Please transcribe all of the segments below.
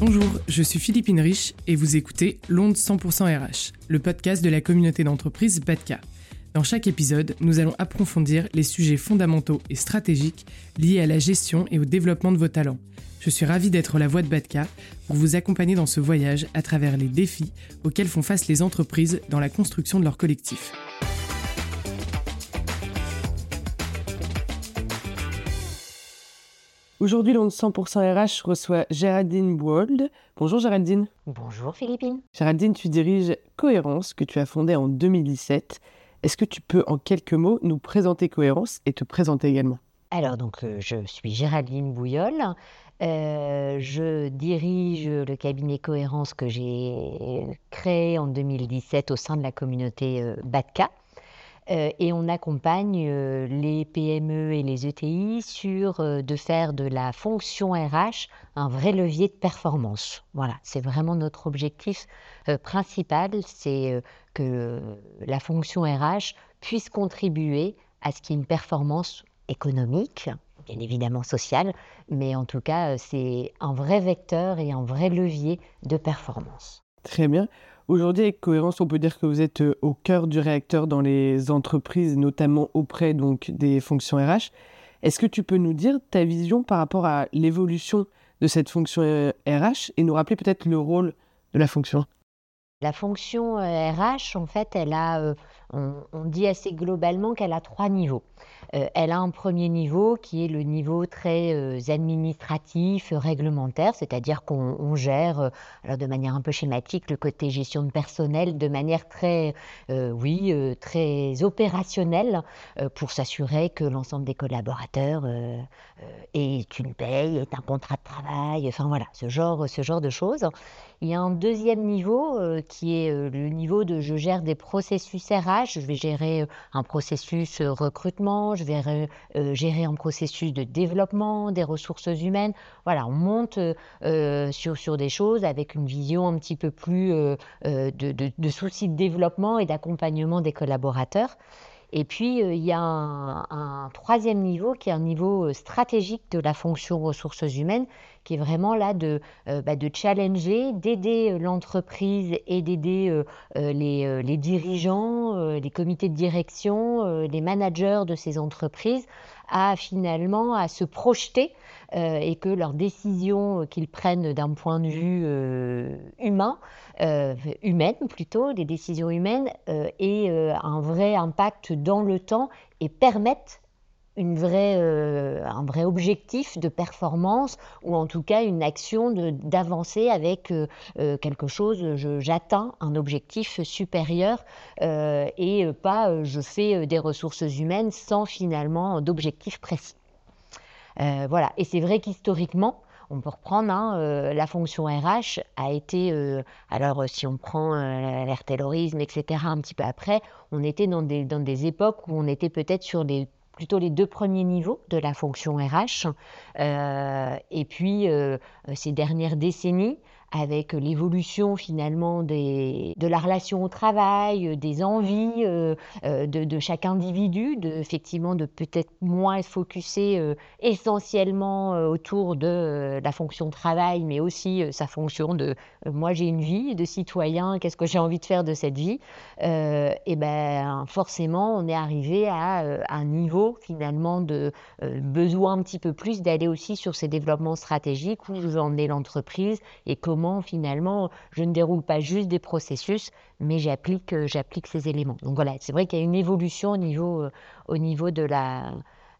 Bonjour, je suis Philippine Rich et vous écoutez L'Onde 100% RH, le podcast de la communauté d'entreprise BATCA. Dans chaque épisode, nous allons approfondir les sujets fondamentaux et stratégiques liés à la gestion et au développement de vos talents. Je suis ravi d'être la voix de BATCA pour vous accompagner dans ce voyage à travers les défis auxquels font face les entreprises dans la construction de leur collectif. Aujourd'hui, l'onde 100% RH reçoit Géraldine Bold. Bonjour Géraldine. Bonjour Philippine. Géraldine, tu diriges Cohérence, que tu as fondée en 2017. Est-ce que tu peux en quelques mots nous présenter Cohérence et te présenter également? Alors donc euh, je suis Géraldine Bouillol. Euh, je dirige le cabinet Cohérence que j'ai créé en 2017 au sein de la communauté euh, BATCA. Euh, et on accompagne euh, les PME et les ETI sur euh, de faire de la fonction RH un vrai levier de performance. Voilà, c'est vraiment notre objectif principal, c'est que la fonction RH puisse contribuer à ce qu'il y ait une performance économique, bien évidemment sociale, mais en tout cas, c'est un vrai vecteur et un vrai levier de performance. Très bien. Aujourd'hui, avec Cohérence, on peut dire que vous êtes euh, au cœur du réacteur dans les entreprises, notamment auprès donc, des fonctions RH. Est-ce que tu peux nous dire ta vision par rapport à l'évolution de cette fonction RH euh, et nous rappeler peut-être le rôle de la fonction? La fonction RH, euh, en fait, elle a, on, on dit assez globalement qu'elle a trois niveaux. Euh, elle a un premier niveau qui est le niveau très euh, administratif, réglementaire, c'est-à-dire qu'on gère, euh, alors de manière un peu schématique, le côté gestion de personnel de manière très, oui, très opérationnelle pour s'assurer que l'ensemble des collaborateurs ait une paye, ait un contrat de travail, enfin voilà, ce genre, ce genre de choses. Il y a un deuxième niveau qui est le niveau de je gère des processus RH, je vais gérer un processus recrutement, je vais euh, gérer un processus de développement des ressources humaines. Voilà, on monte euh, sur, sur des choses avec une vision un petit peu plus euh, de, de, soucis de développement et d'accompagnement des collaborateurs. Et puis, il y a un, troisième niveau qui est un niveau stratégique de la fonction ressources humaines, qui est vraiment là de, bah, de challenger, d'aider l'entreprise et d'aider les, les, dirigeants, les comités de direction, les managers de ces entreprises à finalement à se projeter et que leurs décisions qu'ils prennent d'un point de vue humain euh, humaines plutôt, des décisions humaines, euh, euh, un vrai impact dans le temps et permettent une vraie, un vrai objectif de performance ou en tout cas une action d'avancer avec quelque chose, j'atteins un objectif supérieur et pas je fais des ressources humaines sans finalement d'objectif précis. voilà, et c'est vrai qu'historiquement, on peut reprendre, hein, euh, la fonction RH a été, euh, alors euh, si on prend l'air terrorisme, etc., un petit peu après, on était dans des, dans des époques où on était peut-être sur les plutôt les deux premiers niveaux de la fonction RH. et puis, ces dernières décennies, avec l'évolution finalement de la relation au travail, euh, des envies euh, euh, de, chaque individu, de, effectivement de peut-être moins se focuser essentiellement autour de la fonction travail, mais aussi sa fonction de moi j'ai une vie de citoyen, qu'est-ce que j'ai envie de faire de cette vie, et ben forcément on est arrivé à, un niveau finalement de besoin un petit peu plus d'aller aussi sur ces développements stratégiques où je veux emmener l'entreprise et comment finalement je ne déroule pas juste des processus, mais j'applique euh, j'applique ces éléments. Donc voilà, c'est vrai qu'il y a une évolution au niveau, euh, au niveau de,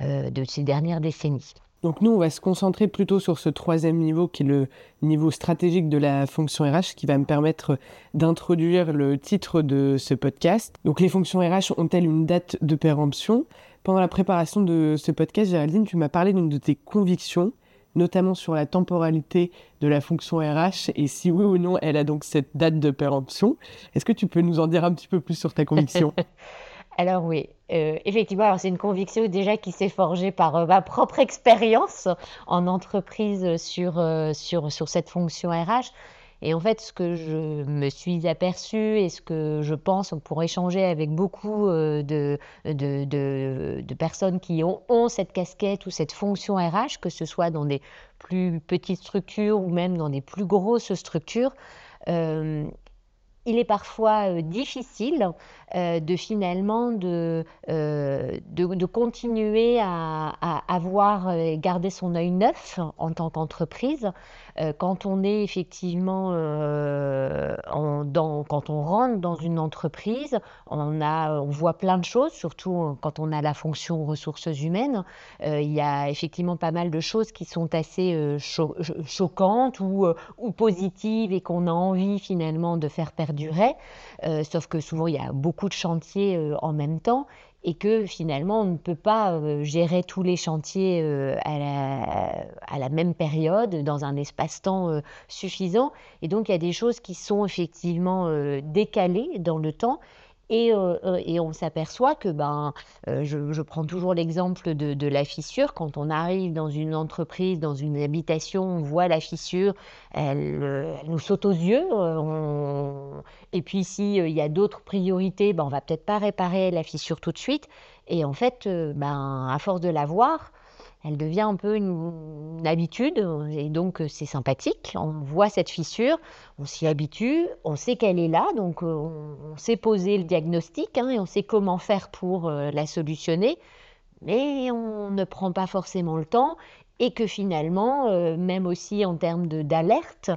euh, de ces dernières décennies. Donc nous, on va se concentrer plutôt sur ce troisième niveau qui est le niveau stratégique de la fonction RH qui va me permettre d'introduire le titre de ce podcast. Donc les fonctions RH ont-elles une date de péremption? Pendant la préparation de ce podcast, Géraldine, tu m'as parlé d'une de tes convictions notamment sur la temporalité de la fonction RH et si oui ou non elle a donc cette date de péremption. Est-ce que tu peux nous en dire un petit peu plus sur ta conviction? Alors oui, euh, effectivement, c'est une conviction déjà qui s'est forgée par euh, ma propre expérience en entreprise sur, euh, sur, sur cette fonction RH. Et en fait, ce que je me suis aperçue et ce que je pense pour échanger avec beaucoup de, de, de, de personnes qui ont, ont, cette casquette ou cette fonction RH, que ce soit dans des plus petites structures ou même dans des plus grosses structures, euh, il est parfois euh, difficile euh, de finalement de, euh, de, continuer à, avoir garder son œil neuf en tant qu'entreprise. Quand on est effectivement dans, quand on rentre dans une entreprise on a on voit plein de choses surtout quand on a la fonction ressources humaines. Il y a effectivement pas mal de choses qui sont assez choquantes ou, ou positives et qu'on a envie finalement de faire perdurer euh, sauf que souvent il y a beaucoup de chantiers euh, en même temps et que finalement on ne peut pas euh, gérer tous les chantiers à la, même période dans un espace-temps suffisant. Et donc il y a des choses qui sont effectivement décalées dans le temps et, euh, euh, et on s'aperçoit que, ben, euh, je, prends toujours l'exemple de, la fissure. Quand on arrive dans une entreprise, dans une habitation, on voit la fissure, elle, elle nous saute aux yeux. On... Et puis, s'il il y a d'autres priorités, ben, on va peut-être pas réparer la fissure tout de suite. Et en fait, ben, à force de la voir, elle devient un peu une, habitude et donc euh, c'est sympathique. On voit cette fissure, on s'y habitue, on sait qu'elle est là, donc euh, on, sait poser le diagnostic hein, et on sait comment faire pour euh, la solutionner, mais on ne prend pas forcément le temps et que finalement, même aussi en termes d'alerte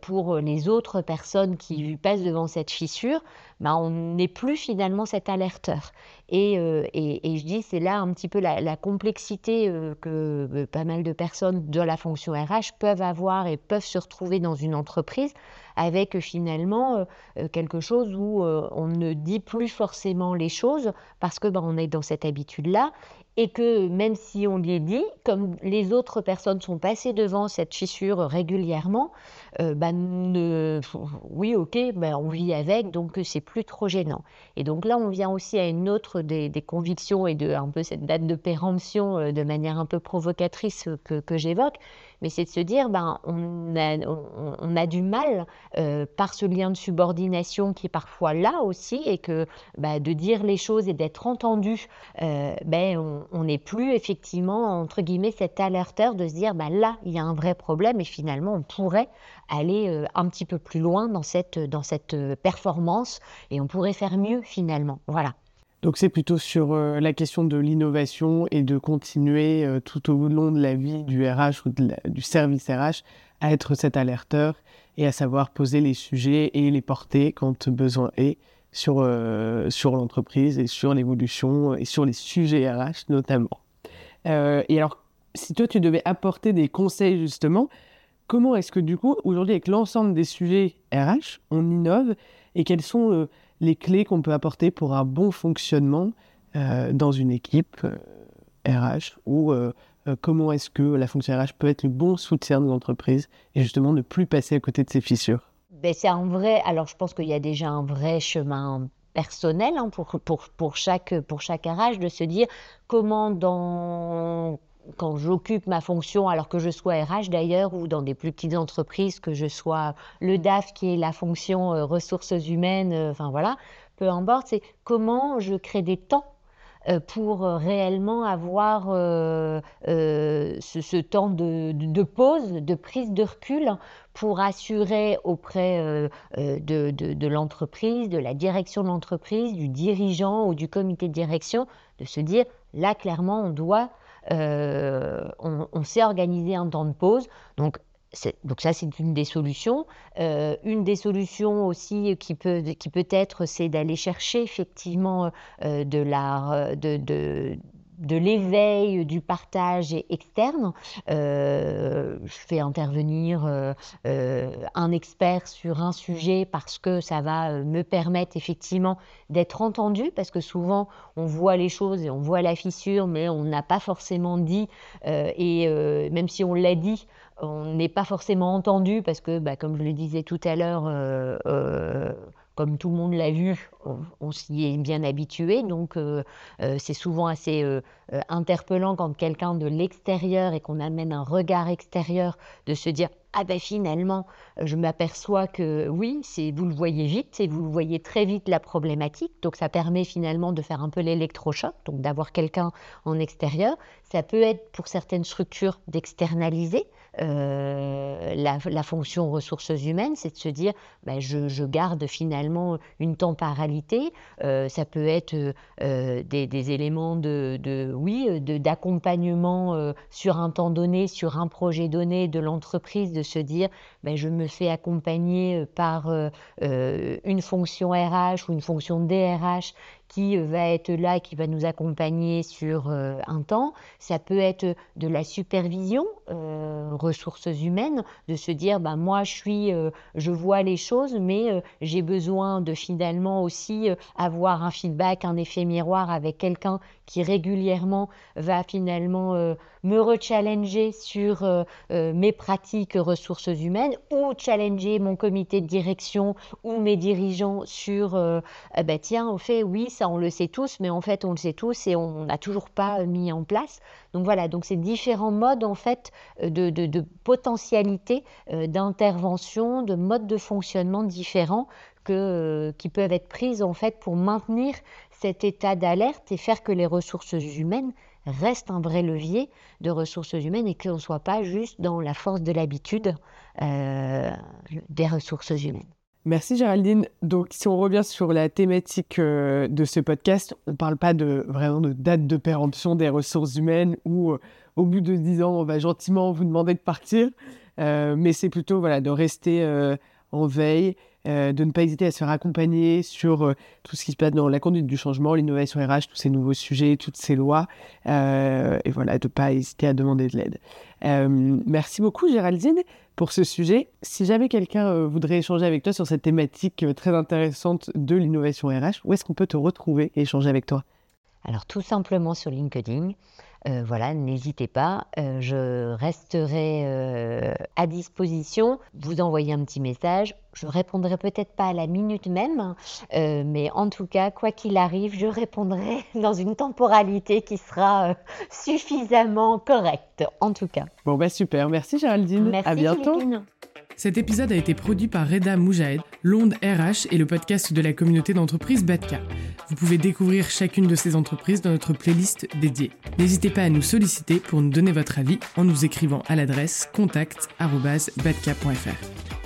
pour les autres personnes qui passent devant cette fissure, bah, on n'est plus finalement cet alerteur. Et, euh, et, je dis, c'est là un petit peu la, complexité que pas mal de personnes de la fonction RH peuvent avoir et peuvent se retrouver dans une entreprise avec finalement quelque chose où on ne dit plus forcément les choses parce que bah, on est dans cette habitude-là et que même si on lui dit, comme les autres personnes sont passées devant cette fissure régulièrement, euh, bah, oui, ok, on vit avec, donc c'est plus trop gênant. Et donc là, on vient aussi à une autre des, convictions et de un peu cette date de péremption euh, de manière un peu provocatrice que, que j'évoque, mais c'est de se dire, ben, on, a, on, a du mal euh, par ce lien de subordination qui est parfois là aussi, et que ben, de dire les choses et d'être entendu, euh, ben, on n'est plus effectivement, entre guillemets, cet alerteur de se dire, ben, là, il y a un vrai problème, et finalement, on pourrait aller euh, un petit peu plus loin dans cette, dans cette performance, et on pourrait faire mieux finalement. Voilà. Donc c'est plutôt sur euh, la question de l'innovation et de continuer euh, tout au long de la vie du RH ou du service RH à être cet alerteur et à savoir poser les sujets et les porter quand besoin est sur, euh, sur l'entreprise et sur l'évolution et sur les sujets RH notamment. et alors, si toi tu devais apporter des conseils justement, comment est-ce que du coup, aujourd'hui avec l'ensemble des sujets RH, on innove et quels sont les clés qu'on peut apporter pour un bon fonctionnement euh, dans une équipe RH euh, ou euh, comment est-ce que la fonction RH peut être le bon soutien de l'entreprise et justement ne plus passer à côté de ces fissures? Ben, C'est un vrai, alors je pense qu'il y a déjà un vrai chemin personnel hein, pour, pour, pour, chaque, pour chaque RH de se dire comment dans quand j'occupe ma fonction, alors que je sois RH d'ailleurs, ou dans des plus petites entreprises, que je sois le DAF qui est la fonction euh, ressources humaines, euh, enfin voilà, peu importe, c'est comment je crée des temps euh, pour réellement avoir ce, temps de, pause, de prise de recul, pour assurer auprès de l'entreprise, de la direction de l'entreprise, du dirigeant ou du comité de direction, de se dire, là clairement, on doit euh, on, sait organiser un temps de pause. Donc, donc ça, c'est une des solutions. Euh, une des solutions aussi qui peut, qui peut être, c'est d'aller chercher effectivement euh, de la, de, de, de l'éveil, du partage externe. Euh, je fais intervenir euh, euh, un expert sur un sujet parce que ça va me permettre effectivement d'être entendu, parce que souvent on voit les choses et on voit la fissure, mais on n'a pas forcément dit, et même si on l'a dit, on n'est pas forcément entendu, parce que, bah, comme je le disais tout à l'heure, comme tout le monde l'a vu, on, s'y est bien habitué. Donc, euh, euh, c'est souvent assez euh, interpellant quand quelqu'un de l'extérieur et qu'on amène un regard extérieur de se dire ah ben finalement, je m'aperçois que oui, vous le voyez vite et vous le voyez très vite la problématique. Donc ça permet finalement de faire un peu l'électrochoc, donc d'avoir quelqu'un en extérieur. Ça peut être pour certaines structures d'externaliser. Euh, la, fonction ressources humaines, c'est de se dire, ben je, garde finalement une temporalité. Euh, ça peut être euh, des, éléments de, de d'accompagnement sur un temps donné, sur un projet donné de l'entreprise, de se dire, ben je me fais accompagner par une fonction RH ou une fonction DRH qui va être là, qui va nous accompagner sur euh, un temps. Ça peut être de la supervision, euh, ressources humaines, de se dire, bah, moi je suis, euh, je vois les choses, mais j'ai besoin de finalement aussi avoir un feedback, un effet miroir avec quelqu'un qui régulièrement va finalement me rechallenger sur mes pratiques ressources humaines ou challenger mon comité de direction ou mes dirigeants sur, bah, tiens, au fait, oui, ça on le sait tous, mais en fait on le sait tous et on n'a toujours pas mis en place. Donc voilà, donc c'est différents modes en fait de, de, potentialité euh, d'intervention, de modes de fonctionnement différents que, euh, qui peuvent être prises en fait pour maintenir cet état d'alerte et faire que les ressources humaines restent un vrai levier de ressources humaines et qu'on ne soit pas juste dans la force de l'habitude euh, des ressources humaines. Merci Géraldine. Donc si on revient sur la thématique euh, de ce podcast, on ne parle pas de vraiment de date de péremption des ressources humaines où euh, au bout de 10 ans on va gentiment vous demander de partir, euh, mais c'est plutôt voilà de rester en veille, de ne pas hésiter à se faire accompagner sur tout ce qui se passe dans la conduite du changement, l'innovation RH, tous ces nouveaux sujets, toutes ces lois, et voilà de ne pas hésiter à demander de l'aide. merci beaucoup Géraldine pour ce sujet. Si jamais quelqu'un euh, voudrait échanger avec toi sur cette thématique euh, très intéressante de l'innovation RH, où est-ce qu'on peut te retrouver et échanger avec toi? Alors tout simplement sur LinkedIn. Euh, voilà, n'hésitez pas, je resterai à disposition. Vous envoyez un petit message. Je répondrai peut-être pas à la minute même, mais en tout cas, quoi qu'il arrive, je répondrai dans une temporalité qui sera suffisamment correcte, en tout cas. Bon, bah super. Merci Géraldine. Merci, à bientôt. Cet épisode a été produit par Reda Moujahed, l'Onde RH et le podcast de la communauté d'entreprise Batka. Vous pouvez découvrir chacune de ces entreprises dans notre playlist dédiée. N'hésitez pas à nous solliciter pour nous donner votre avis en nous écrivant à l'adresse contact.batka.fr.